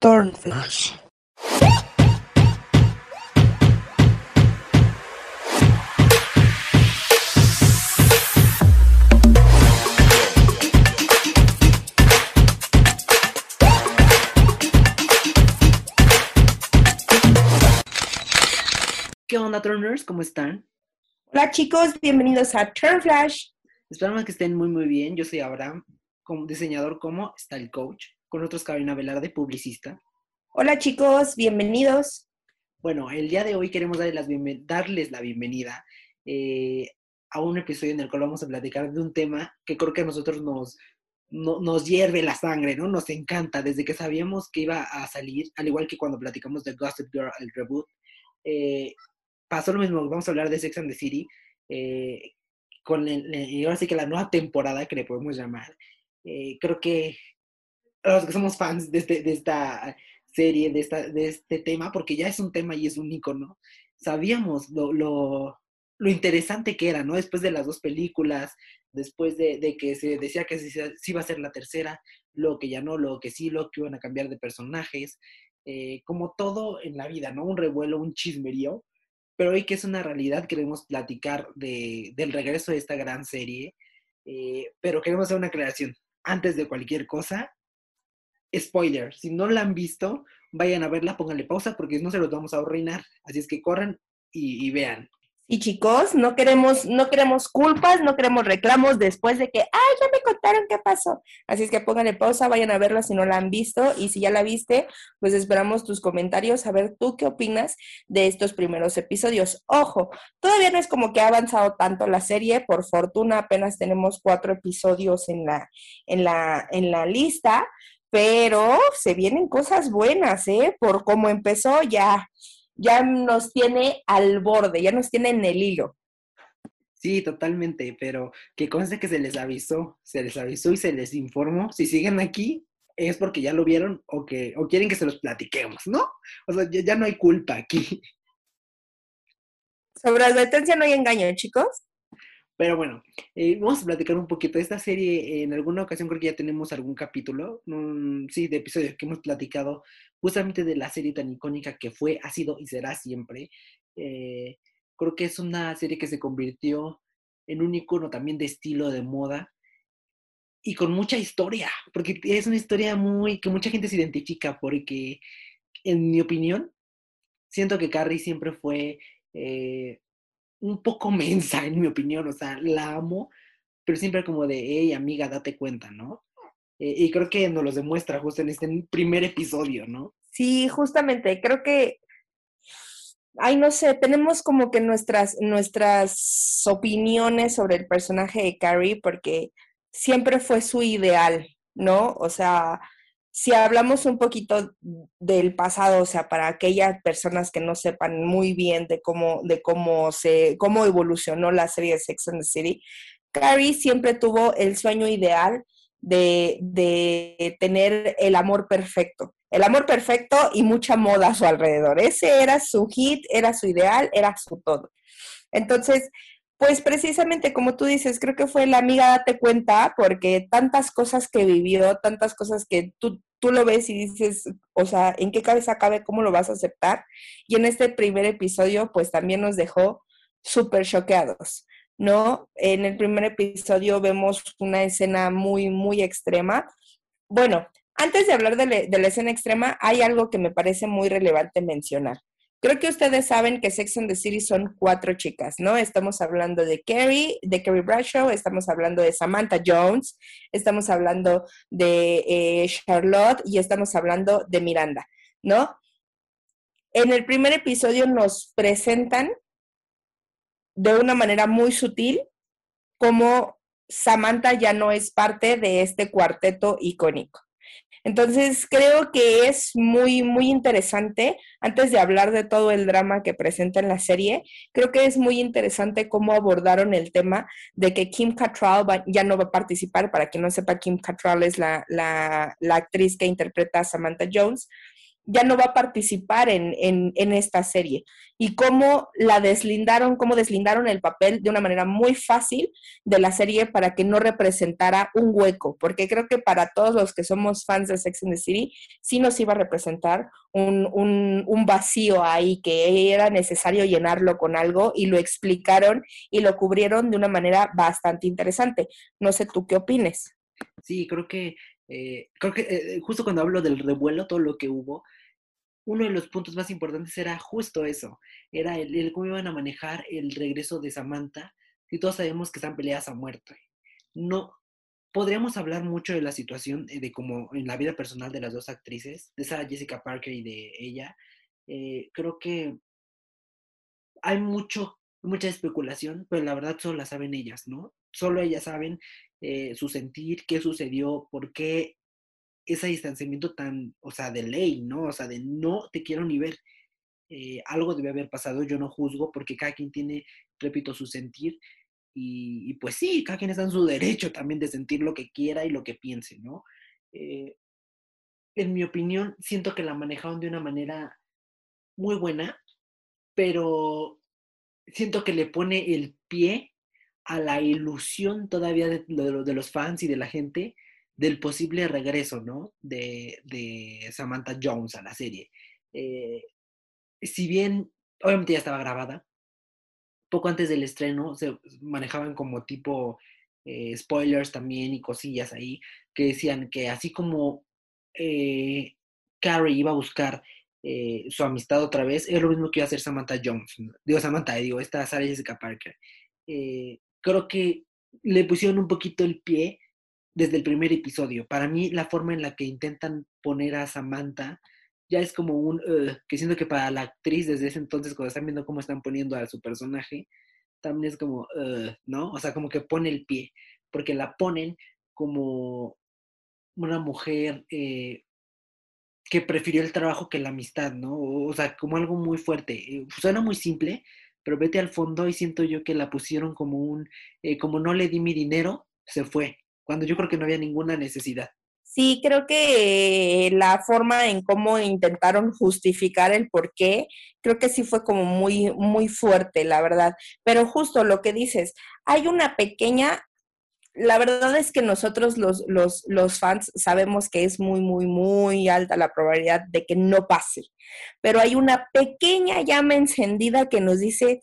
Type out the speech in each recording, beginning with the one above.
Turnflash. ¿Qué onda, Turners? ¿Cómo están? Hola chicos, bienvenidos a Turnflash. Esperamos que estén muy, muy bien. Yo soy Abraham, como diseñador como Style Coach. Con nosotros Carolina Velarde, publicista. Hola chicos, bienvenidos. Bueno, el día de hoy queremos darles, la bienvenida eh, a un episodio en el cual vamos a platicar de un tema que creo que a nosotros nos, no- nos hierve la sangre, ¿no? Nos encanta. Desde que sabíamos que iba a salir, al igual que cuando platicamos de Gossip Girl, el reboot, eh, pasó lo mismo. Vamos a hablar de Sex and the City. eh, con el, el- y ahora sí que la nueva temporada que le podemos llamar. Eh, creo que los que somos fans de, este- de esta serie, de, esta, de este tema, porque ya es un tema y es un icono, sabíamos lo, lo, lo interesante que era, ¿no? Después de las dos películas, después de, de que se decía que sí, sí iba a ser la tercera, lo que ya no, lo que sí, lo que iban a cambiar de personajes, eh, como todo en la vida, ¿no? Un revuelo, un chismerío, pero hoy que es una realidad queremos platicar de, del regreso de esta gran serie, eh, pero queremos hacer una aclaración. Antes de cualquier cosa, spoiler, si no la han visto, vayan a verla, pónganle pausa porque no se los vamos a arruinar. Así es que corran y, vean. Y chicos, no queremos, no queremos culpas, no queremos reclamos después de que, ay, ya me contaron qué pasó. Así es que pónganle pausa, vayan a verla si no la han visto y si ya la viste, pues esperamos tus comentarios, a ver tú qué opinas de estos primeros episodios. Ojo, todavía no es como que ha avanzado tanto la serie, por fortuna apenas tenemos cuatro episodios en la, en la, en la lista, pero se vienen cosas buenas, ¿eh? Por cómo empezó ya ya nos tiene al borde, ya nos tiene en el hilo. Sí, totalmente, pero que conste que se les avisó, se les avisó y se les informó. Si siguen aquí es porque ya lo vieron o que o quieren que se los platiquemos, ¿no? O sea, ya, ya no hay culpa aquí. Sobre advertencia no hay engaño, chicos. Pero bueno, eh, vamos a platicar un poquito de esta serie. En alguna ocasión creo que ya tenemos algún capítulo, mm, sí, de episodios que hemos platicado justamente de la serie tan icónica que fue, ha sido y será siempre. Eh, creo que es una serie que se convirtió en un icono también de estilo, de moda y con mucha historia, porque es una historia muy que mucha gente se identifica, porque en mi opinión, siento que Carrie siempre fue eh, un poco mensa, en mi opinión, o sea, la amo, pero siempre como de, hey, amiga, date cuenta, ¿no? Eh, y creo que nos los demuestra justo en este primer episodio, ¿no? Sí, justamente, creo que, ay, no sé, tenemos como que nuestras, nuestras opiniones sobre el personaje de Carrie, porque siempre fue su ideal, ¿no? O sea, si hablamos un poquito del pasado, o sea, para aquellas personas que no sepan muy bien de cómo, de cómo se, cómo evolucionó la serie de Sex and the City, Carrie siempre tuvo el sueño ideal de, de tener el amor perfecto. El amor perfecto y mucha moda a su alrededor. Ese era su hit, era su ideal, era su todo. Entonces, pues precisamente como tú dices, creo que fue la amiga date cuenta porque tantas cosas que vivió, tantas cosas que tú, tú lo ves y dices, o sea, ¿en qué cabeza cabe? ¿Cómo lo vas a aceptar? Y en este primer episodio, pues también nos dejó súper choqueados, ¿no? En el primer episodio vemos una escena muy, muy extrema. Bueno, antes de hablar de, la escena extrema, hay algo que me parece muy relevante mencionar. Creo que ustedes saben que Sex and the City son cuatro chicas, ¿no? Estamos hablando de Carrie, de Carrie Bradshaw, estamos hablando de Samantha Jones, estamos hablando de eh, Charlotte y estamos hablando de Miranda, ¿no? En el primer episodio nos presentan de una manera muy sutil cómo Samantha ya no es parte de este cuarteto icónico. Entonces, creo que es muy, muy interesante, antes de hablar de todo el drama que presenta en la serie, creo que es muy interesante cómo abordaron el tema de que Kim Cattrall va, ya no va a participar. Para quien no sepa, Kim Cattrall es la, la, la actriz que interpreta a Samantha Jones ya no va a participar en, en, esta serie. Y cómo la deslindaron, cómo deslindaron el papel de una manera muy fácil de la serie para que no representara un hueco, porque creo que para todos los que somos fans de Sex and the City, sí nos iba a representar un, un, un vacío ahí que era necesario llenarlo con algo y lo explicaron y lo cubrieron de una manera bastante interesante. No sé tú qué opines. Sí, creo que, eh, creo que eh, justo cuando hablo del revuelo, todo lo que hubo, uno de los puntos más importantes era justo eso, era el, cómo iban a manejar el regreso de Samantha, y todos sabemos que están peleadas a muerte. No, podríamos hablar mucho de la situación eh, de cómo en la vida personal de las dos actrices, de Sarah Jessica Parker y de ella. creo que hay mucho, mucha especulación, pero la verdad solo la saben ellas, ¿no? Solo ellas saben eh, su sentir, qué sucedió, por qué ese distanciamiento tan, o sea, de ley, ¿no? O sea, de no te quiero ni ver. Eh, algo debe haber pasado, yo no juzgo, porque cada quien tiene, repito, su sentir. Y, pues sí, cada quien está en su derecho también de sentir lo que quiera y lo que piense, ¿no? Eh, en mi opinión, siento que la manejaron de una manera muy buena, pero siento que le pone el pie a la ilusión todavía de, los fans y de la gente del posible regreso, ¿no? De, Samantha Jones a la serie. Eh, si bien, obviamente ya estaba grabada, poco antes del estreno se manejaban como tipo eh, spoilers también y cosillas ahí que decían que así como eh, Carrie iba a buscar su amistad otra vez, es lo mismo que iba a hacer Samantha Jones. Digo, Samantha, digo, esta Sarah Jessica Parker creo que le pusieron un poquito el pie desde el primer episodio. Para mí, la forma en la que intentan poner a Samantha ya es como un, que siento que para la actriz desde ese entonces, cuando están viendo cómo están poniendo a su personaje, también es como, ¿no? O sea, como que pone el pie, porque la ponen como una mujer eh, que prefirió el trabajo que la amistad, ¿no? O sea, como algo muy fuerte. Suena muy simple, pero vete al fondo y siento yo que la pusieron como un, como no le di mi dinero, se fue, cuando yo creo que no había ninguna necesidad. Sí, creo que la forma en cómo intentaron justificar el por qué, creo que sí fue como muy, muy fuerte, la verdad. Pero justo lo que dices, hay una pequeña la verdad es que nosotros los, los, los, fans sabemos que es muy, muy, muy alta la probabilidad de que no pase, pero hay una pequeña llama encendida que nos dice,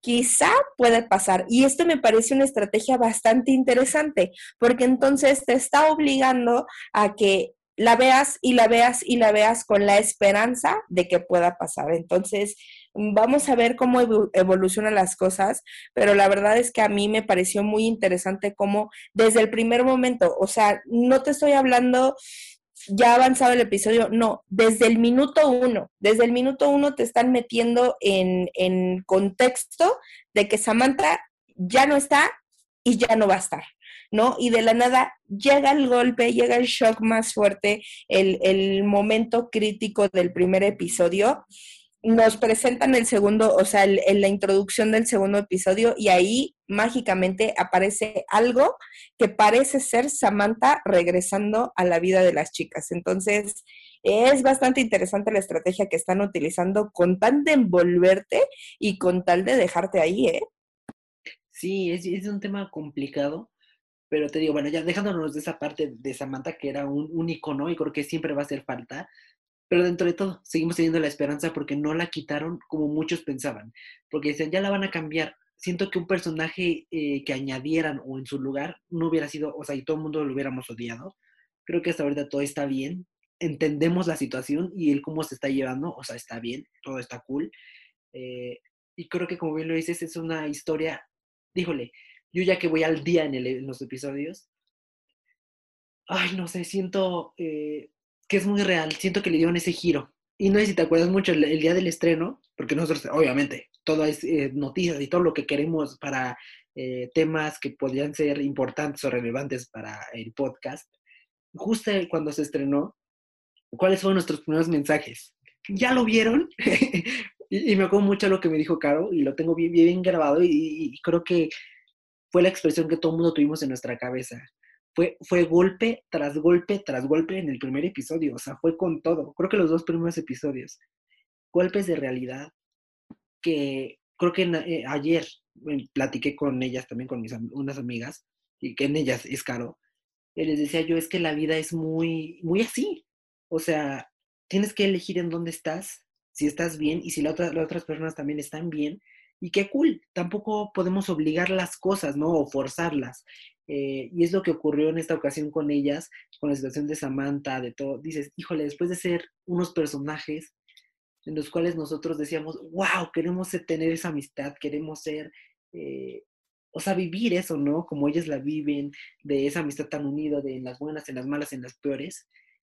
quizá puede pasar. Y esto me parece una estrategia bastante interesante, porque entonces te está obligando a que la veas y la veas y la veas con la esperanza de que pueda pasar. Entonces, Vamos a ver cómo evolucionan las cosas, pero la verdad es que a mí me pareció muy interesante cómo desde el primer momento, o sea, no te estoy hablando ya avanzado el episodio, no, desde el minuto uno, desde el minuto uno te están metiendo en, en contexto de que Samantha ya no está y ya no va a estar. ¿no? Y de la nada llega el golpe, llega el shock más fuerte, el, el momento crítico del primer episodio nos presentan el segundo, o sea, en la introducción del segundo episodio y ahí mágicamente aparece algo que parece ser Samantha regresando a la vida de las chicas. Entonces, es bastante interesante la estrategia que están utilizando con tal de envolverte y con tal de dejarte ahí, ¿eh? Sí, es, un tema complicado, pero te digo, bueno, ya dejándonos de esa parte de Samantha que era un, un icono y creo que siempre va a hacer falta, pero dentro de todo, seguimos teniendo la esperanza porque no la quitaron como muchos pensaban. Porque decían, ya la van a cambiar. Siento que un personaje eh, que añadieran o en su lugar no hubiera sido, o sea, y todo el mundo lo hubiéramos odiado. Creo que hasta ahorita todo está bien. Entendemos la situación y el cómo se está llevando, o sea, está bien, todo está cool. Eh, y creo que como bien lo dices, es una historia, díjole, yo ya que voy al día en, los episodios, ay, no sé, siento eh, que es muy real. Siento que le dieron ese giro. Y no sé si te acuerdas mucho el, día del estreno, porque nosotros, obviamente, todo es eh, noticias y todo lo que queremos para eh, temas que podrían ser importantes o relevantes para el podcast. Justo cuando se estrenó, ¿cuáles fueron nuestros primeros mensajes? ¿Ya lo vieron? y, me acuerdo mucho lo que me dijo Caro y lo tengo bien, grabado y, y creo que fue la expresión que todo el mundo tuvimos en nuestra cabeza fue, fue golpe tras golpe tras golpe en el primer episodio, o sea, fue con todo. Creo que los dos primeros episodios, golpes de realidad que creo que eh, ayer platiqué con ellas también, con mis unas amigas, y que en ellas es caro, y les decía yo, es que la vida es muy, muy así. O sea, tienes que elegir en dónde estás, si estás bien y si la otra, las otras personas también están bien. Y qué cool, tampoco podemos obligar las cosas, ¿no? O forzarlas. Eh, y es lo que ocurrió en esta ocasión con ellas, con la situación de Samantha, de todo. Dices, híjole, después de ser unos personajes en los cuales nosotros decíamos, wow, queremos tener esa amistad, queremos ser, eh, o sea, vivir eso, ¿no? Como ellas la viven, de esa amistad tan unida, de en las buenas, en las malas, en las peores.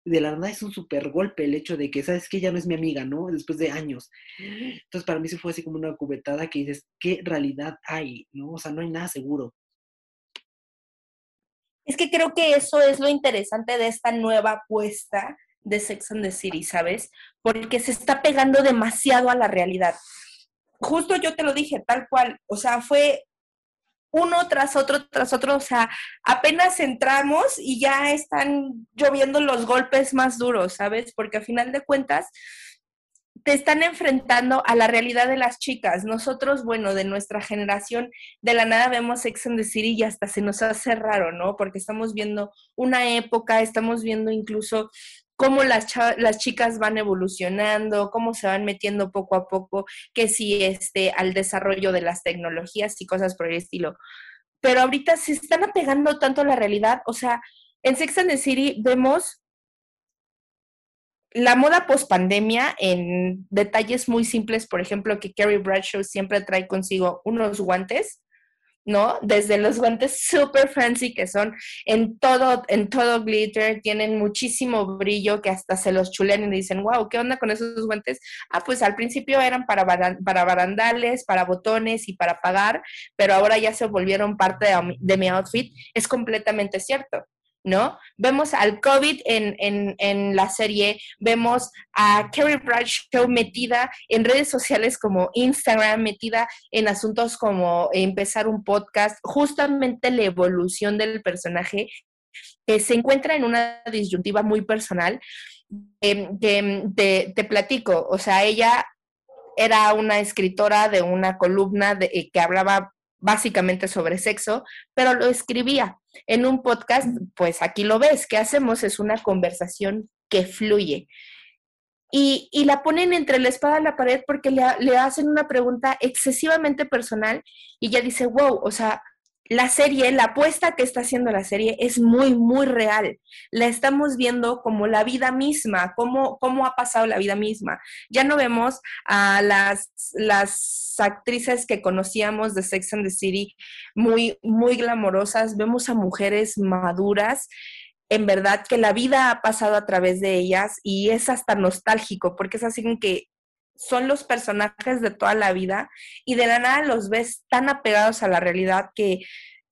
De la verdad es un súper golpe el hecho de que, ¿sabes que Ya no es mi amiga, ¿no? Después de años. Entonces, para mí se fue así como una cubetada que dices, ¿qué realidad hay, ¿no? O sea, no hay nada seguro. Es que creo que eso es lo interesante de esta nueva apuesta de Sex and the City, ¿sabes? Porque se está pegando demasiado a la realidad. Justo yo te lo dije, tal cual, o sea, fue uno tras otro, tras otro, o sea, apenas entramos y ya están lloviendo los golpes más duros, ¿sabes? Porque a final de cuentas te están enfrentando a la realidad de las chicas. Nosotros, bueno, de nuestra generación, de la nada vemos Sex and the City y hasta se nos hace raro, ¿no? Porque estamos viendo una época, estamos viendo incluso cómo las, las chicas van evolucionando, cómo se van metiendo poco a poco, que sí, este, al desarrollo de las tecnologías y cosas por el estilo. Pero ahorita se están apegando tanto a la realidad, o sea, en Sex and the City vemos la moda post pandemia en detalles muy simples, por ejemplo, que Carrie Bradshaw siempre trae consigo unos guantes ¿no? Desde los guantes super fancy que son en todo, en todo glitter, tienen muchísimo brillo que hasta se los chulean y dicen, wow, ¿qué onda con esos guantes? Ah, pues al principio eran para, para barandales, para botones y para pagar, pero ahora ya se volvieron parte de mi outfit. Es completamente cierto. ¿No? Vemos al COVID en, la serie, vemos a Carrie Bradshaw metida en redes sociales como Instagram, metida en asuntos como empezar un podcast, justamente la evolución del personaje que se encuentra en una disyuntiva muy personal que te, te, platico, o sea, ella era una escritora de una columna de, que hablaba básicamente sobre sexo, pero lo escribía. En un podcast, pues aquí lo ves, ¿qué hacemos? Es una conversación que fluye. Y, la ponen entre la espada y la pared porque le, le hacen una pregunta excesivamente personal y ella dice, wow, o sea, la serie, la apuesta que está haciendo la serie es muy, muy real. La estamos viendo como la vida misma, cómo, cómo ha pasado la vida misma. Ya no vemos a las, las actrices que conocíamos de Sex and the City muy, muy glamorosas, vemos a mujeres maduras. En verdad que la vida ha pasado a través de ellas y es hasta nostálgico porque es así que son los personajes de toda la vida y de la nada los ves tan apegados a la realidad que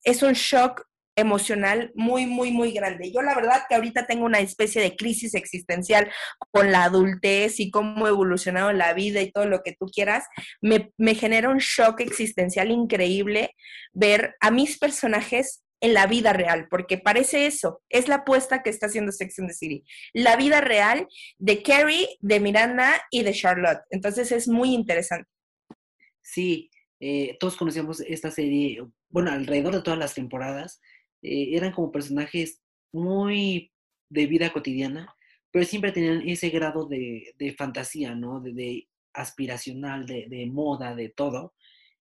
es un shock emocional muy, muy, muy grande. Yo la verdad que ahorita tengo una especie de crisis existencial con la adultez y cómo ha evolucionado la vida y todo lo que tú quieras. Me, me genera un shock existencial increíble ver a mis personajes en la vida real, porque parece eso, es la apuesta que está haciendo Sex and the City, la vida real de Carrie, de Miranda y de Charlotte. Entonces es muy interesante. Sí, eh, todos conocíamos esta serie, bueno, alrededor de todas las temporadas, eh, eran como personajes muy de vida cotidiana, pero siempre tenían ese grado de, fantasía, ¿no? De, aspiracional, de, moda, de todo.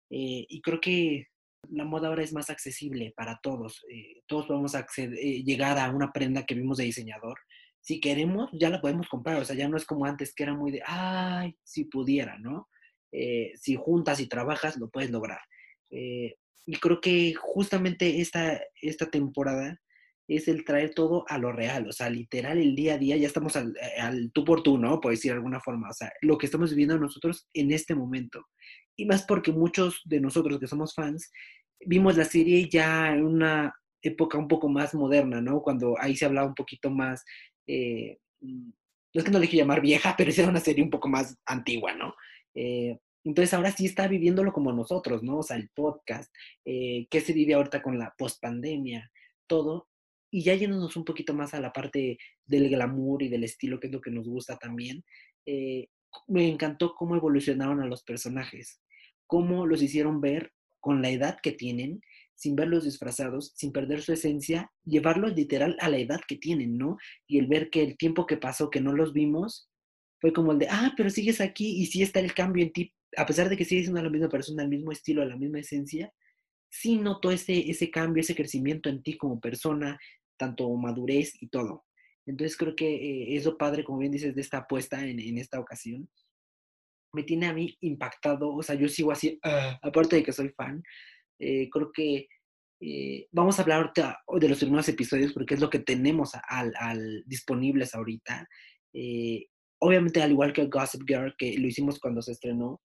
Eh, y creo que la moda ahora es más accesible para todos. Eh, todos podemos eh, llegar a una prenda que vimos de diseñador. Si queremos, ya la podemos comprar. O sea, ya no es como antes, que era muy de, ay, si pudiera, ¿no? Eh, si juntas y trabajas, lo puedes lograr. y creo que justamente esta, esta temporada es el traer todo a lo real, o sea, literal el día a día, ya estamos al, al tú por tú, ¿no? Por decir de alguna forma, o sea, lo que estamos viviendo nosotros en este momento y más porque muchos de nosotros que somos fans vimos la serie ya en una época un poco más moderna, ¿no? Cuando ahí se hablaba un poquito más, eh, mm, no es que no le quiero llamar vieja, pero era una serie un poco más antigua, ¿no? Eh, entonces ahora sí está viviéndolo como nosotros, ¿no? O sea, el podcast, eh, qué se vive ahorita con la pospandemia, todo. y ya yéndonos un poquito más a la parte del glamour y del estilo, que es lo que nos gusta también, eh, me encantó cómo evolucionaron a los personajes, cómo los hicieron ver con la edad que tienen, sin verlos disfrazados, sin perder su esencia, llevarlos literal a la edad que tienen, ¿no? Y el ver que el tiempo que pasó, que no los vimos, fue como el de, ah, pero sigues aquí y sí está el cambio en ti, a pesar de que sigues siendo la misma persona, el mismo estilo, la misma esencia, sí notó ese, ese cambio, ese crecimiento en ti como persona, tanto madurez y todo. Entonces creo que eh, es lo padre, como bien dices, de esta apuesta en, en, esta ocasión. Me tiene a mí impactado, o sea, yo sigo así, uh, aparte de que soy fan, eh, creo que eh, vamos a hablar de los primeros episodios porque es lo que tenemos al, al disponibles ahorita. Obviamente, al igual que Gossip Girl, que lo hicimos cuando se estrenó,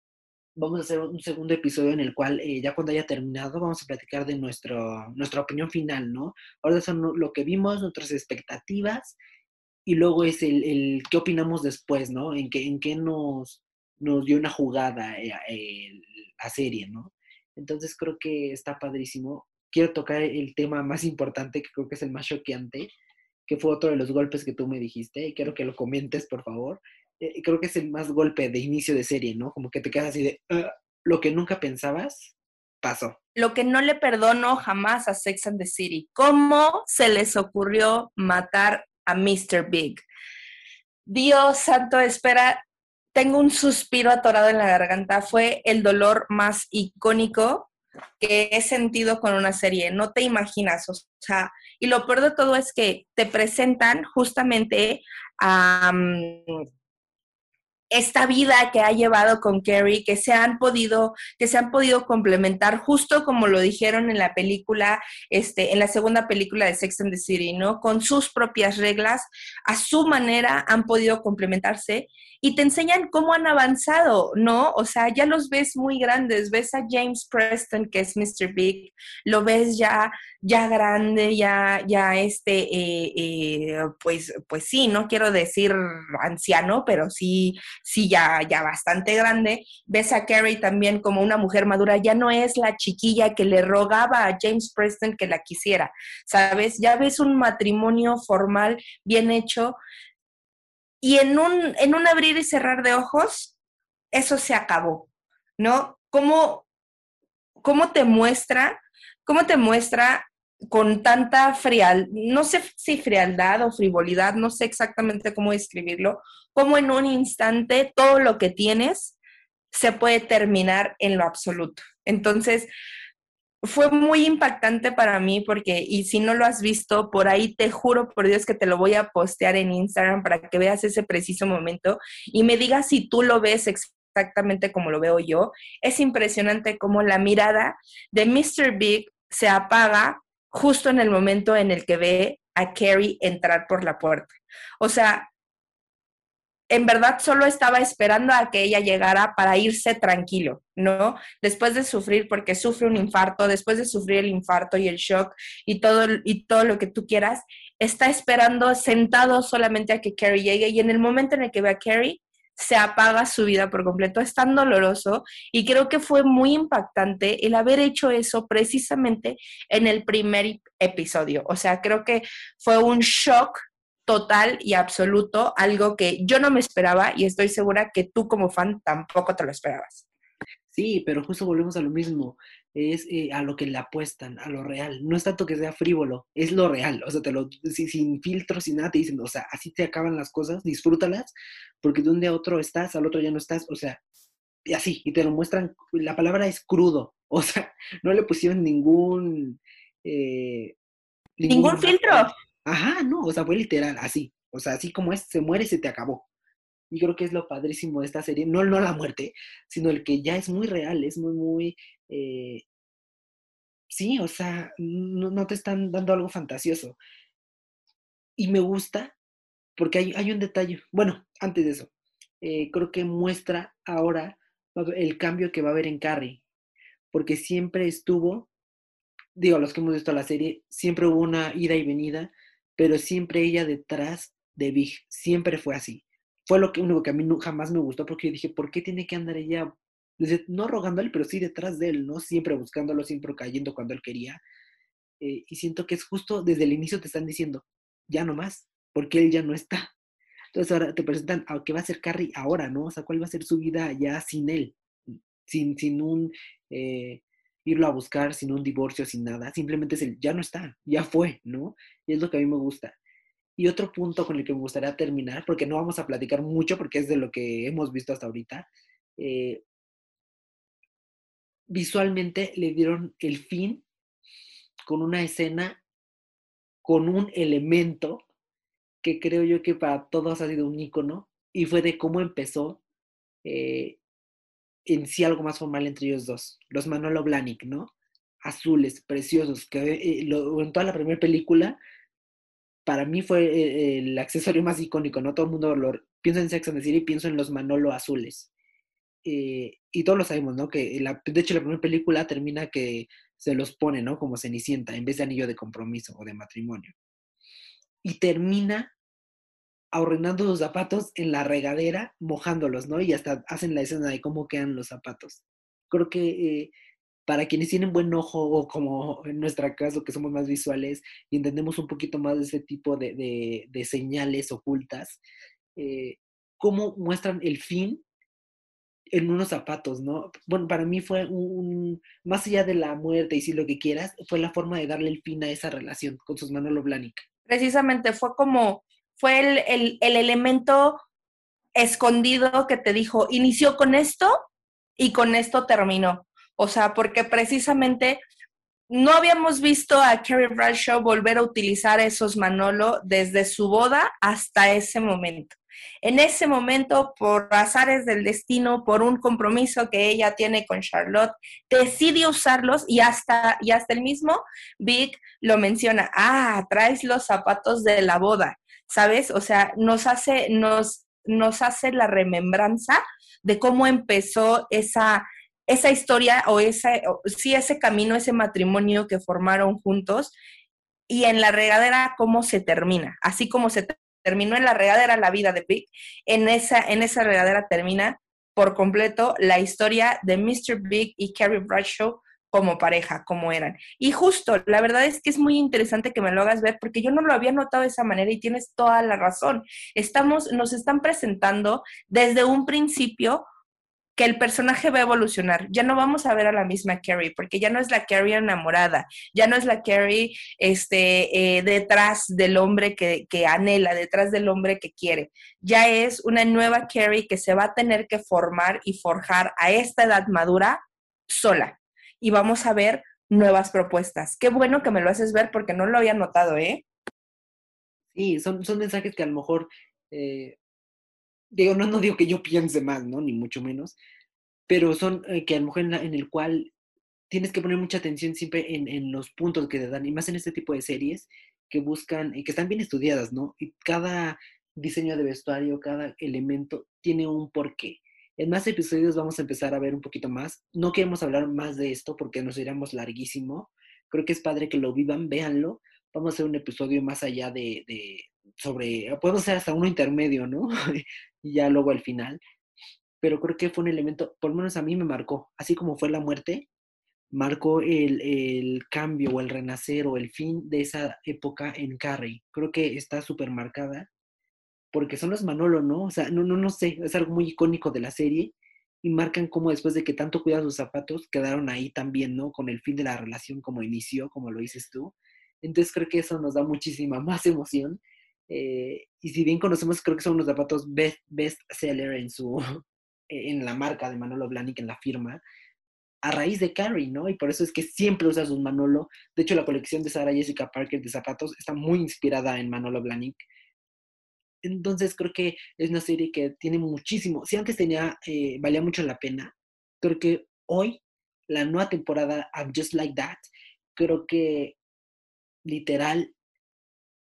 vamos a hacer un segundo episodio en el cual eh, ya cuando haya terminado vamos a platicar de nuestro, nuestra opinión final, ¿no? Ahora son lo que vimos, nuestras expectativas y luego es el, el qué opinamos después, ¿no? En qué, en qué nos, nos dio una jugada eh, eh, la serie, ¿no? Entonces creo que está padrísimo. Quiero tocar el tema más importante, que creo que es el más choqueante, que fue otro de los golpes que tú me dijiste, y quiero que lo comentes, por favor, eh, creo que es el más golpe de inicio de serie, ¿no? Como que te quedas así de, uh, lo que nunca pensabas, pasó. Lo que no le perdono jamás a Sex and the City, ¿cómo se les ocurrió matar a Mr. Big? Dios santo, espera, tengo un suspiro atorado en la garganta, fue el dolor más icónico que he sentido con una serie, no te imaginas, o sea, y lo peor de todo es que te presentan justamente a... Um, esta vida que ha llevado con Carrie, que se han podido, que se han podido complementar, justo como lo dijeron en la película, este, en la segunda película de Sex and the City, ¿no? Con sus propias reglas, a su manera han podido complementarse y te enseñan cómo han avanzado, ¿no? O sea, ya los ves muy grandes, ves a James Preston, que es Mr. Big, lo ves ya, ya grande, ya, ya este, eh, eh, pues, pues sí, no quiero decir anciano, pero sí sí ya, ya bastante grande. Ves a Carrie también como una mujer madura, ya no es la chiquilla que le rogaba a James Preston que la quisiera, ¿sabes? Ya ves un matrimonio formal bien hecho y en un, en un abrir y cerrar de ojos, eso se acabó, ¿no? ¿Cómo, cómo te muestra, cómo te muestra con tanta frialdad, no sé si frialdad o frivolidad, no sé exactamente cómo describirlo, como en un instante todo lo que tienes se puede terminar en lo absoluto. Entonces, fue muy impactante para mí porque, y si no lo has visto, por ahí te juro por Dios que te lo voy a postear en Instagram para que veas ese preciso momento y me digas si tú lo ves exactamente como lo veo yo. Es impresionante cómo la mirada de Mr. Big se apaga justo en el momento en el que ve a Carrie entrar por la puerta. O sea, en verdad solo estaba esperando a que ella llegara para irse tranquilo, ¿no? Después de sufrir, porque sufre un infarto, después de sufrir el infarto y el shock y todo, y todo lo que tú quieras, está esperando sentado solamente a que Carrie llegue y en el momento en el que ve a Carrie, se apaga su vida por completo. Es tan doloroso y creo que fue muy impactante el haber hecho eso precisamente en el primer episodio. O sea, creo que fue un shock total y absoluto, algo que yo no me esperaba y estoy segura que tú como fan tampoco te lo esperabas. Sí, pero justo volvemos a lo mismo es eh, a lo que le apuestan, a lo real. No es tanto que sea frívolo, es lo real. O sea, te lo, sin filtros, sin nada, te dicen, o sea, así te acaban las cosas, disfrútalas, porque de un día a otro estás, al otro ya no estás, o sea, y así, y te lo muestran, la palabra es crudo, o sea, no le pusieron ningún... Eh, ningún, ningún filtro. Ajá, no, o sea, fue literal, así. O sea, así como es, se muere se te acabó. Y creo que es lo padrísimo de esta serie, no, no la muerte, sino el que ya es muy real, es muy, muy... Eh, sí, o sea, no, te están dando algo fantasioso. Y me gusta porque hay, hay un detalle, bueno, antes de eso, eh, creo que muestra ahora el cambio que va a haber en Carrie, porque siempre estuvo, digo, los que hemos visto la serie, siempre hubo una ida y venida, pero siempre ella detrás de Big, siempre fue así fue lo que, único que a mí jamás me gustó porque yo dije, ¿por qué tiene que andar ella, no rogándole, pero sí detrás de él, ¿no? Siempre buscándolo, siempre cayendo cuando él quería. Eh, y siento que es justo desde el inicio te están diciendo, ya no más, porque él ya no está. Entonces ahora te presentan a qué va a ser Carrie ahora, ¿no? O sea, cuál va a ser su vida ya sin él, sin, sin un eh, irlo a buscar, sin un divorcio, sin nada. Simplemente es el, ya no está, ya fue, ¿no? Y es lo que a mí me gusta. Y otro punto con el que me gustaría terminar, porque no vamos a platicar mucho, porque es de lo que hemos visto hasta ahorita, eh, visualmente le dieron el fin con una escena, con un elemento que creo yo que para todos ha sido un ícono, y fue de cómo empezó eh, en sí algo más formal entre ellos dos, los Manolo Blahnik, ¿no? Azules, preciosos, que eh, en toda la primera película para mí fue eh, el accesorio más icónico, ¿no? Todo el mundo lo, piensa en Sex and the City y pienso en los Manolo azules. Eh, y todos lo sabemos, ¿no? Que la, de hecho la primera película termina que se los pone, ¿no? Como Cenicienta, en vez de anillo de compromiso o de matrimonio. Y termina ahorrenando los zapatos en la regadera, mojándolos, ¿no? Y hasta hacen la escena de cómo quedan los zapatos. Creo que eh, para quienes tienen buen ojo o como en nuestra caso que somos más visuales y entendemos un poquito más de ese tipo de, señales ocultas, eh, cómo muestran el fin en unos zapatos, ¿no? Bueno, para mí fue un, más allá de la muerte y si lo que quieras, fue la forma de darle el fin a esa relación con sus Manolo Blahnik. Precisamente fue como, fue el, el elemento escondido que te dijo, inició con esto y con esto terminó. O sea, porque precisamente no habíamos visto a Carrie Bradshaw volver a utilizar esos Manolo desde su boda hasta ese momento. En ese momento, por azares del destino, por un compromiso que ella tiene con Charlotte, decide usarlos y hasta, y hasta el mismo Vic lo menciona, ah, traes los zapatos de la boda, ¿sabes? O sea, nos hace, nos, nos hace la remembranza de cómo empezó esa, esa historia o ese, sí, ese camino, ese matrimonio que formaron juntos y en la regadera cómo se termina, así como se terminó en la regadera la vida de Vic, en esa, en esa regadera termina por completo la historia de Mr. Big y Carrie Bradshaw como pareja, como eran. Y justo, la verdad es que es muy interesante que me lo hagas ver porque yo no lo había notado de esa manera y tienes toda la razón. Estamos, nos están presentando desde un principio que el personaje va a evolucionar. Ya no vamos a ver a la misma Carrie, porque ya no es la Carrie enamorada, ya no es la Carrie este, eh, detrás del hombre que, que, anhela, detrás del hombre que quiere. Ya es una nueva Carrie que se va a tener que formar y forjar a esta edad madura sola. Y vamos a ver nuevas propuestas. Qué bueno que me lo haces ver porque no lo había notado, ¿eh? Sí, son, son mensajes que a lo mejor eh, digo, no, no digo que yo piense mal, ¿no? Ni mucho menos, pero son eh, que a lo mejor en, el cual tienes que poner mucha atención siempre en, en, los puntos que te dan, y más en este tipo de series que buscan, y que están bien estudiadas, ¿no? Y cada diseño de vestuario, cada elemento tiene un porqué. En más episodios vamos a empezar a ver un poquito más. No queremos hablar más de esto porque nos iríamos larguísimo. Creo que es padre que lo vivan, véanlo. Vamos a hacer un episodio más allá de, de sobre, podemos hacer hasta uno intermedio, ¿no? y ya luego al final. Pero creo que fue un elemento, por lo menos a mí me marcó, así como fue la muerte, marcó el, el cambio o el renacer o el fin de esa época en Carrie. Creo que está súper marcada porque son los Manolo, ¿no? O sea, no, no, no sé, es algo muy icónico de la serie y marcan cómo después de que tanto cuidan sus zapatos, quedaron ahí también, ¿no? Con el fin de la relación como inició, como lo dices tú. Entonces creo que eso nos da muchísima más emoción eh, y si bien conocemos, creo que son unos zapatos best, best seller en su en la marca de Manolo Blahnik, en la firma, a raíz de Carrie, ¿no? Y por eso es que siempre usa sus Manolo. De hecho, la colección de Sarah Jessica Parker de zapatos está muy inspirada en Manolo Blahnik. Entonces creo que es una serie que tiene muchísimo. Si antes tenía, eh, valía mucho la pena, creo que hoy, la nueva temporada I'm Just Like That, creo que literal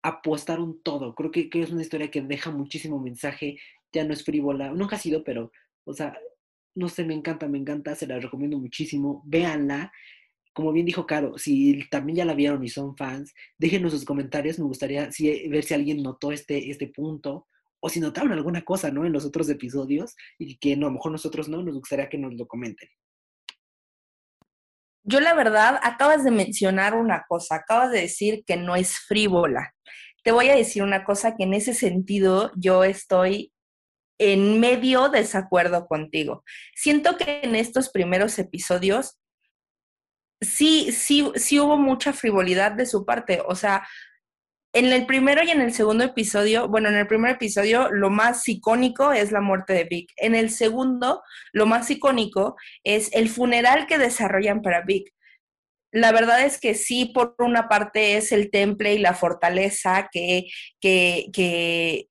apostaron todo. Creo que, es una historia que deja muchísimo mensaje, ya no es frívola, nunca ha sido, pero, o sea, no sé, me encanta, me encanta, se la recomiendo muchísimo, véanla. Como bien dijo Caro, si también ya la vieron y son fans, déjenos sus comentarios, me gustaría ver si alguien notó este, este punto o si notaron alguna cosa, ¿no? En los otros episodios y que no, a lo mejor nosotros no, nos gustaría que nos lo comenten. yo la verdad, acabas de mencionar una cosa, acabas de decir que no es frívola. Te voy a decir una cosa que en ese sentido yo estoy en medio desacuerdo contigo. Siento que en estos primeros episodios sí, sí, sí hubo mucha frivolidad de su parte. O sea, en el primero y en el segundo episodio, bueno, en el primer episodio lo más icónico es la muerte de Vic. En el segundo, lo más icónico es el funeral que desarrollan para Vic. La verdad es que sí, por una parte es el temple y la fortaleza que, que, que,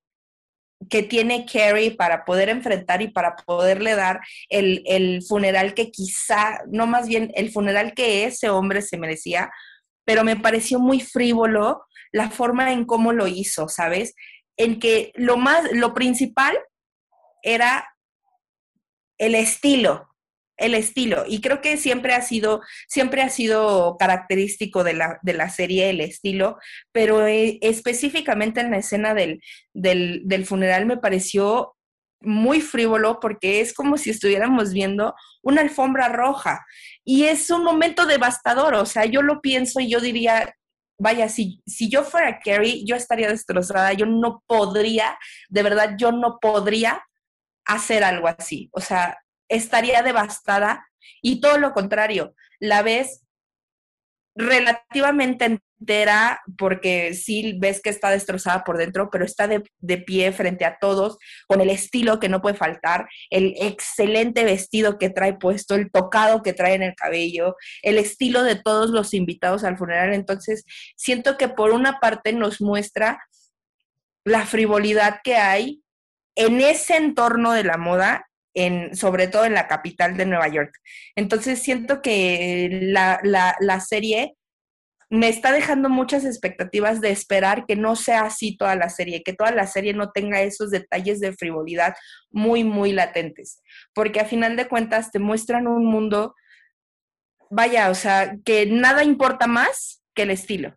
que tiene Carrie para poder enfrentar y para poderle dar el, el, funeral que quizá, no más bien el funeral que ese hombre se merecía, pero me pareció muy frívolo la forma en cómo lo hizo, ¿sabes? En que lo más, lo principal era el estilo, el estilo. Y creo que siempre ha sido, siempre ha sido característico de la, de la serie el estilo, pero eh, específicamente en la escena del, del, del funeral me pareció muy frívolo porque es como si estuviéramos viendo una alfombra roja y es un momento devastador, o sea, yo lo pienso y yo diría, vaya, si, si yo fuera Carrie, yo estaría destrozada, yo no podría, de verdad, yo no podría hacer algo así, o sea, estaría devastada y todo lo contrario, la ves relativamente entera porque sí ves que está destrozada por dentro, pero está de, de, pie frente a todos con el estilo que no puede faltar, el excelente vestido que trae puesto, el tocado que trae en el cabello, el estilo de todos los invitados al funeral. Entonces, siento que por una parte nos muestra la frivolidad que hay en ese entorno de la moda en, sobre todo en la capital de Nueva York. Entonces siento que la, la, la, serie me está dejando muchas expectativas de esperar que no sea así toda la serie, que toda la serie no tenga esos detalles de frivolidad muy, muy latentes, porque a final de cuentas te muestran un mundo, vaya, o sea, que nada importa más que el estilo,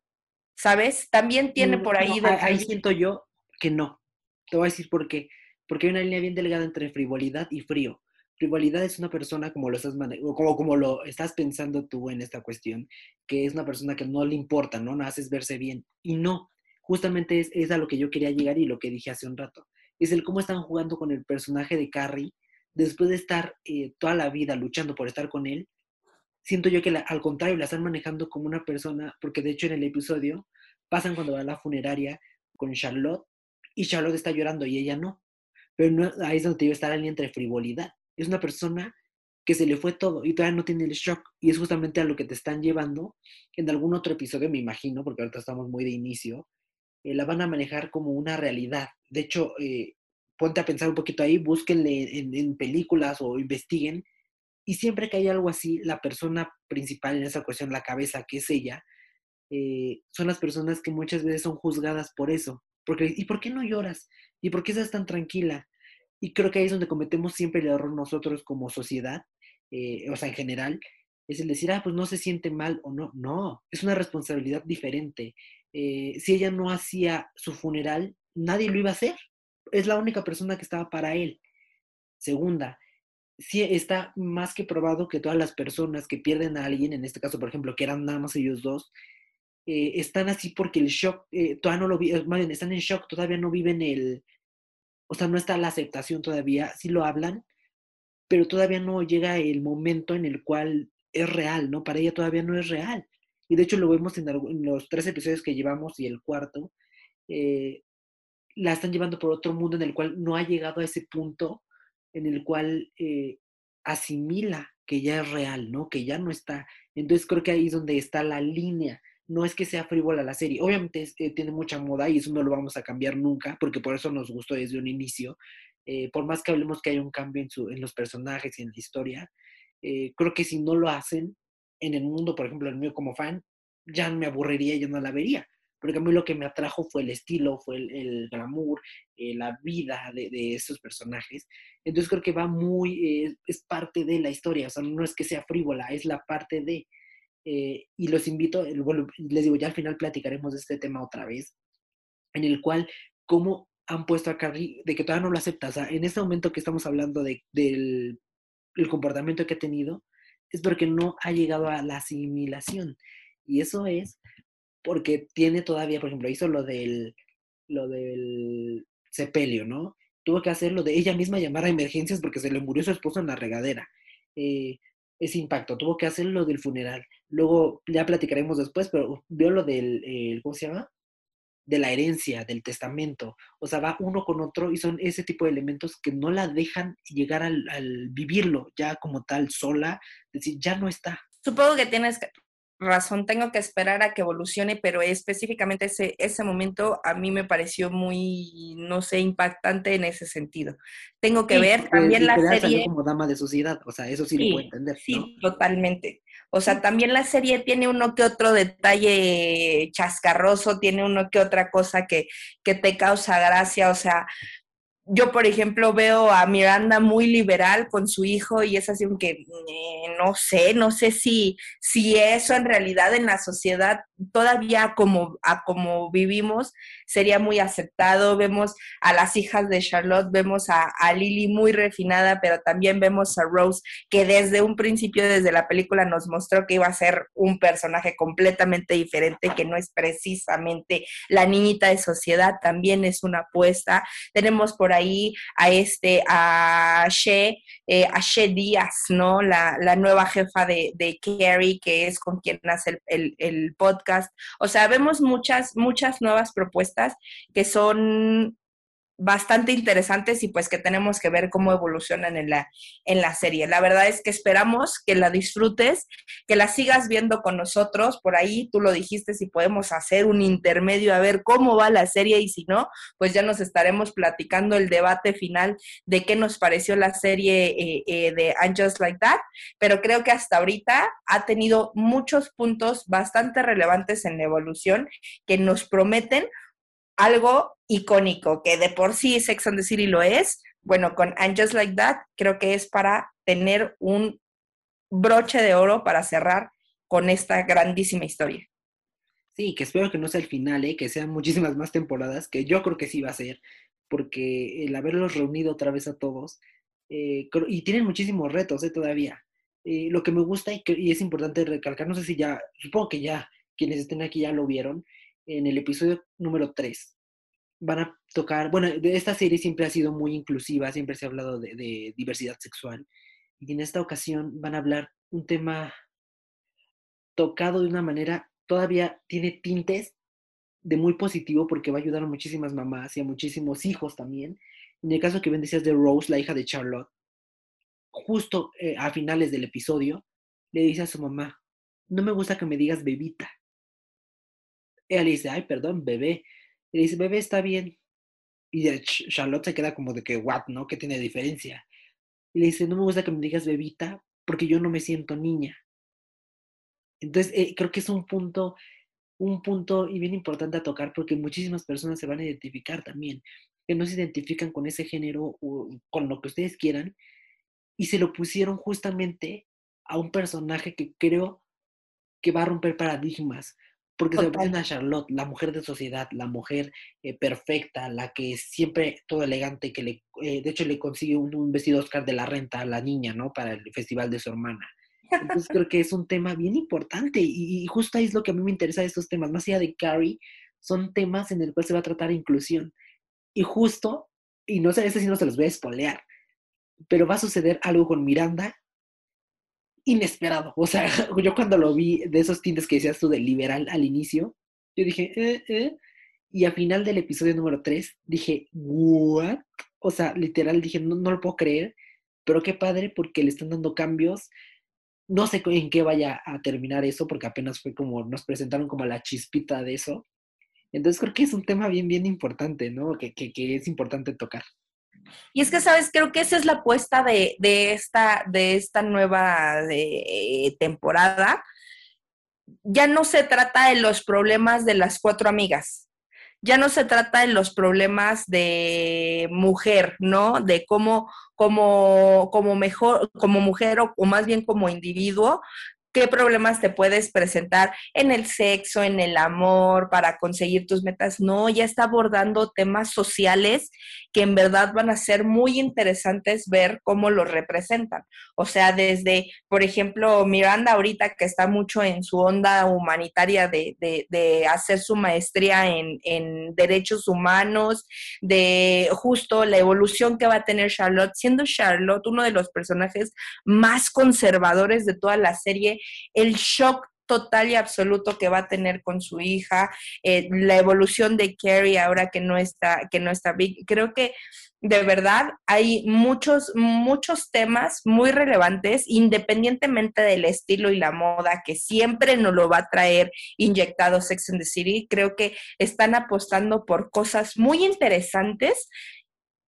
¿sabes? También tiene por ahí... No, ahí siento yo que no. Te voy a decir por qué porque hay una línea bien delgada entre frivolidad y frío. Frivolidad es una persona, como lo estás, como, como lo estás pensando tú en esta cuestión, que es una persona que no le importa, ¿no? No haces verse bien. Y no, justamente es, es a lo que yo quería llegar y lo que dije hace un rato. Es el cómo están jugando con el personaje de Carrie después de estar eh, toda la vida luchando por estar con él. Siento yo que al contrario la están manejando como una persona, porque de hecho en el episodio pasan cuando va a la funeraria con Charlotte y Charlotte está llorando y ella no pero no, ahí es donde te iba a estar alguien entre frivolidad. Es una persona que se le fue todo y todavía no tiene el shock. Y es justamente a lo que te están llevando. En algún otro episodio, me imagino, porque ahorita estamos muy de inicio, eh, la van a manejar como una realidad. De hecho, eh, ponte a pensar un poquito ahí, búsquenle en, en, películas o investiguen. Y siempre que hay algo así, la persona principal en esa cuestión, la cabeza, que es ella, eh, son las personas que muchas veces son juzgadas por eso. Porque, ¿Y por qué no lloras? ¿Y por qué estás tan tranquila? Y creo que ahí es donde cometemos siempre el error nosotros como sociedad, eh, o sea, en general, es el decir, ah, pues no se siente mal o no. No, es una responsabilidad diferente. Eh, si ella no hacía su funeral, nadie lo iba a hacer. Es la única persona que estaba para él. Segunda, sí está más que probado que todas las personas que pierden a alguien, en este caso, por ejemplo, que eran nada más ellos dos, eh, están así porque el shock, eh, todavía no lo viven, están en shock, todavía no viven el, o sea, no está la aceptación todavía, sí lo hablan, pero todavía no llega el momento en el cual es real, ¿no? Para ella todavía no es real. Y de hecho lo vemos en, en los tres episodios que llevamos y el cuarto, eh, la están llevando por otro mundo en el cual no ha llegado a ese punto en el cual asimila que ya es real, ¿no? Que ya no está. Entonces creo que ahí es donde está la línea no es que sea frívola la serie. Obviamente eh, tiene mucha moda y eso no lo vamos a cambiar nunca, porque por eso nos gustó desde un inicio. Eh, por más que hablemos que hay un cambio en, su, en los personajes y en la historia, eh, creo que si no lo hacen en el mundo, por ejemplo, el mío como fan, ya me aburriría y ya no la vería. Porque a mí lo que me atrajo fue el estilo, fue el, glamour, la vida de, de, esos personajes. Entonces creo que va muy, es parte de la historia, o sea, no es que sea frívola, es la parte de eh, y los invito, les digo, ya al final platicaremos de este tema otra vez, en el cual, cómo han puesto a Carrie, de que todavía no lo acepta. O sea, en este momento que estamos hablando de, del el comportamiento que ha tenido, es porque no ha llegado a la asimilación. Y eso es porque tiene todavía, por ejemplo, hizo lo del, lo del sepelio, ¿no? Tuvo que hacer lo de ella misma llamar a emergencias porque se le murió su esposo en la regadera. Eh, ese impacto, tuvo que hacer lo del funeral. Luego, ya platicaremos después, pero vio lo del, ¿cómo se llama? De la herencia, del testamento. O sea, va uno con otro y son ese tipo de elementos que no la dejan llegar al, al vivirlo ya como tal, sola, es decir, ya no está. Supongo que tienes razón, tengo que esperar a que evolucione, pero específicamente ese, ese momento a mí me pareció muy, no sé, impactante en ese sentido. Tengo que ver también la serie. como dama de sociedad, o sea, eso sí, lo puedo entender. Sí, totalmente. O sea, también la serie tiene uno que otro detalle chascarroso, tiene uno que otra cosa que, que te causa gracia, o sea, yo, por ejemplo, veo a Miranda muy liberal con su hijo y es así que eh, no sé, no sé si, si eso en realidad en la sociedad todavía como, como vivimos sería muy aceptado. Vemos a las hijas de Charlotte, vemos a, Lily muy refinada, pero también vemos a Rose que desde un principio, desde la película, nos mostró que iba a ser un personaje completamente diferente, que no es precisamente la niñita de sociedad, también es una apuesta. Tenemos por a este, a She, eh, a She Díaz, ¿no? La, la nueva jefa de, de, Carrie, que es con quien hace el, el, podcast. O sea, vemos muchas, muchas nuevas propuestas que son bastante interesantes y pues que tenemos que ver cómo evolucionan en la, en la serie. La verdad es que esperamos que la disfrutes, que la sigas viendo con nosotros. Por ahí tú lo dijiste, si podemos hacer un intermedio a ver cómo va la serie y si no, pues ya nos estaremos platicando el debate final de qué nos pareció la serie eh, eh, de And Just Like That. Pero creo que hasta ahorita ha tenido muchos puntos bastante relevantes en la evolución que nos prometen algo icónico, que de por sí Sex and the City lo es, bueno, con And Just Like That creo que es para tener un broche de oro para cerrar con esta grandísima historia. Sí, que espero que no sea el final, ¿eh? que sean muchísimas más temporadas, que yo creo que sí va a ser, porque el haberlos reunido otra vez a todos, eh, y tienen muchísimos retos ¿eh? todavía. Eh, lo que me gusta y, y es importante recalcar, no sé si ya, supongo que ya quienes estén aquí ya lo vieron, en el episodio número 3 van a tocar, bueno, esta serie siempre ha sido muy inclusiva, siempre se ha hablado de, diversidad sexual, y en esta ocasión van a hablar un tema tocado de una manera, todavía tiene tintes de muy positivo porque va a ayudar a muchísimas mamás y a muchísimos hijos también. En el caso que ven decías de Rose, la hija de Charlotte, justo eh, a finales del episodio, le dice a su mamá, no me gusta que me digas bebita, ella le dice, ay, perdón, bebé. Le dice, bebé, está bien. Y Charlotte se queda como de que, what, ¿no? ¿Qué tiene diferencia? Y le dice, no me gusta que me digas bebita porque yo no me siento niña. Entonces, eh, creo que es un punto, un punto y bien importante a tocar porque muchísimas personas se van a identificar también, que no se identifican con ese género o con lo que ustedes quieran, y se lo pusieron justamente a un personaje que creo que va a romper paradigmas, porque se se a Charlotte, la mujer de sociedad, la mujer eh, perfecta, la que siempre todo elegante, que le, eh, de hecho le consigue un, vestido Oscar de la renta a la niña, ¿no? Para el festival de su hermana. Entonces creo que es un tema bien importante y, justo ahí es lo que a mí me interesa de estos temas, más allá de Carrie, son temas en el cual se va a tratar inclusión. Y justo, y no sé, ese sí no se los voy a espolear, pero va a suceder algo con Miranda inesperado. O sea, yo cuando lo vi de esos tintes que decías tú de liberal al inicio, yo dije, eh, eh. Y al final del episodio número 3 dije, ¿what? O sea, literal dije, no, no lo puedo creer, pero qué padre porque le están dando cambios. No sé en qué vaya a terminar eso, porque apenas fue como, nos presentaron como la chispita de eso. Entonces creo que es un tema bien, bien importante, ¿no? Que, que, que es importante tocar. Y es que, ¿sabes? Creo que esa es la apuesta de, esta, de esta nueva temporada. Ya no se trata de los problemas de las cuatro amigas, ya no se trata de los problemas de mujer, ¿no? De cómo, como, como mejor, como mujer o, más bien como individuo, qué problemas te puedes presentar en el sexo, en el amor, para conseguir tus metas. No, ya está abordando temas sociales que en verdad van a ser muy interesantes ver cómo los representan. O sea, desde, por ejemplo, Miranda ahorita que está mucho en su onda humanitaria de, de, hacer su maestría en, en derechos humanos, de justo la evolución que va a tener Charlotte, siendo Charlotte uno de los personajes más conservadores de toda la serie, el shock total y absoluto que va a tener con su hija, eh, la evolución de Carrie ahora que no está, que no está Big. Creo que de verdad hay muchos, muchos temas muy relevantes, independientemente del estilo y la moda que siempre nos lo va a traer inyectado Sex and the City. Creo que están apostando por cosas muy interesantes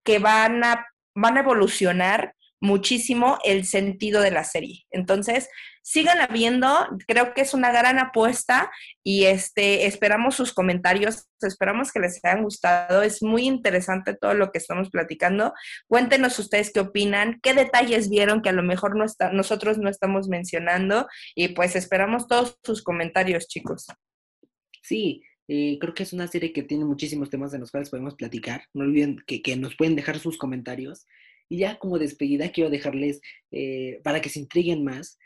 que van a, van a evolucionar muchísimo el sentido de la serie. Entonces, síganla viendo, creo que es una gran apuesta y este esperamos sus comentarios, esperamos que les hayan gustado, es muy interesante todo lo que estamos platicando. Cuéntenos ustedes qué opinan, qué detalles vieron que a lo mejor no está, nosotros no estamos mencionando y pues esperamos todos sus comentarios, chicos. Sí, eh, creo que es una serie que tiene muchísimos temas de los cuales podemos platicar. No olviden que, que nos pueden dejar sus comentarios. Y ya como despedida quiero dejarles, eh, para que se intriguen más,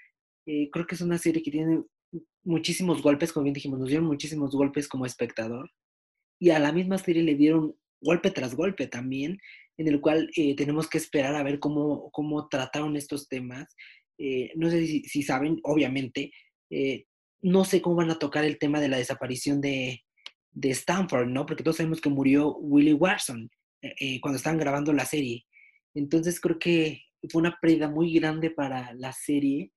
eh, creo que es una serie que tiene muchísimos golpes, como bien dijimos, nos dieron muchísimos golpes como espectador. Y a la misma serie le dieron golpe tras golpe también, en el cual eh, tenemos que esperar a ver cómo, cómo trataron estos temas. no sé si, saben, obviamente, no sé cómo van a tocar el tema de la desaparición de, de Stanford, ¿no? Porque todos sabemos que murió Willie Watson cuando estaban grabando la serie. Entonces creo que fue una pérdida muy grande para la serie,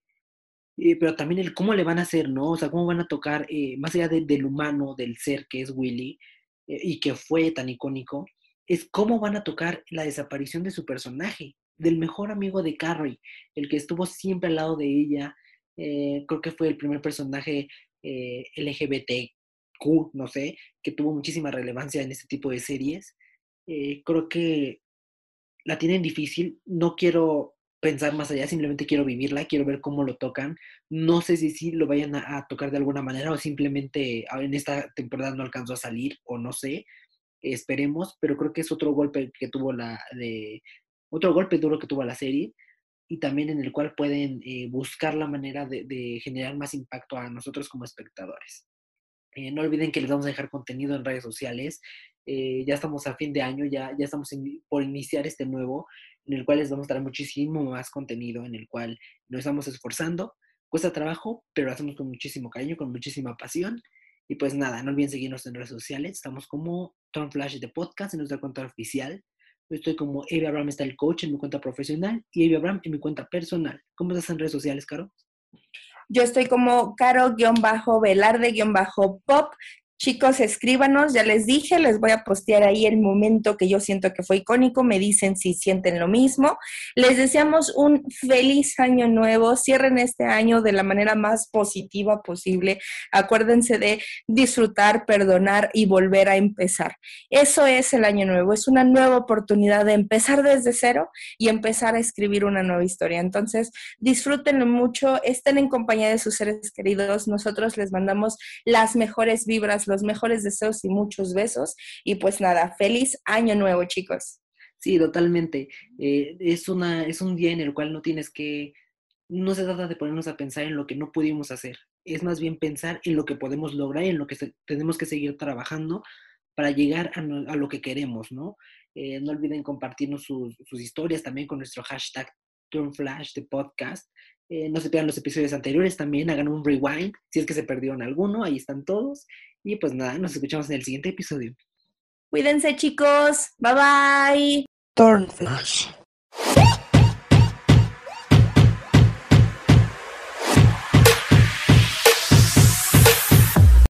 eh, pero también el cómo le van a hacer, ¿no? O sea, cómo van a tocar, eh, más allá del humano, del ser que es Willy, eh, y que fue tan icónico, es cómo van a tocar la desaparición de su personaje, del mejor amigo de Carrie, el que estuvo siempre al lado de ella, creo que fue el primer personaje LGBTQ, no sé, que tuvo muchísima relevancia en este tipo de series. creo que la tienen difícil, no quiero pensar más allá, simplemente quiero vivirla, quiero ver cómo lo tocan. No sé si sí lo vayan a, tocar de alguna manera o simplemente ah, en esta temporada no alcanzó a salir o no sé. Esperemos, pero creo que es otro golpe que tuvo la de otro golpe duro que tuvo la serie y también en el cual pueden eh, buscar la manera de, generar más impacto a nosotros como espectadores. Eh, no olviden que les vamos a dejar contenido en redes sociales. Eh, ya estamos a fin de año, ya, ya estamos por iniciar este nuevo, en el cual les vamos a dar muchísimo más contenido, en el cual nos estamos esforzando. Cuesta trabajo, pero lo hacemos con muchísimo cariño, con muchísima pasión. Y pues nada, no olviden seguirnos en redes sociales. Estamos como Tom Flash de Podcast en nuestra cuenta oficial. Yo estoy como Evi Abraham está el coach en mi cuenta profesional y Evi Abraham en mi cuenta personal. ¿Cómo estás en redes sociales, Caro? Yo estoy como caro-velarde-pop Chicos, escríbanos, ya les dije, les voy a postear ahí el momento que yo siento que fue icónico, me dicen si sienten lo mismo. Les deseamos un feliz año nuevo, cierren este año de la manera más positiva posible. Acuérdense de disfrutar, perdonar y volver a empezar. Eso es el año nuevo, es una nueva oportunidad de empezar desde cero y empezar a escribir una nueva historia. Entonces, disfrútenlo mucho, estén en compañía de sus seres queridos, nosotros les mandamos las mejores vibras los mejores deseos y muchos besos. Y pues nada, feliz año nuevo, chicos. Sí, totalmente. Eh, es, una, es un día en el cual no tienes que, no se trata de ponernos a pensar en lo que no pudimos hacer, es más bien pensar en lo que podemos lograr y en lo que tenemos que seguir trabajando para llegar a, lo que queremos, ¿no? Eh, no olviden compartirnos sus, sus, historias también con nuestro hashtag TurnFlash de podcast. Eh, no se pierdan los episodios anteriores también, hagan un rewind si es que se perdieron alguno, ahí están todos. Y pues nada, nos escuchamos en el siguiente episodio. Cuídense chicos, bye bye. Turn Flash.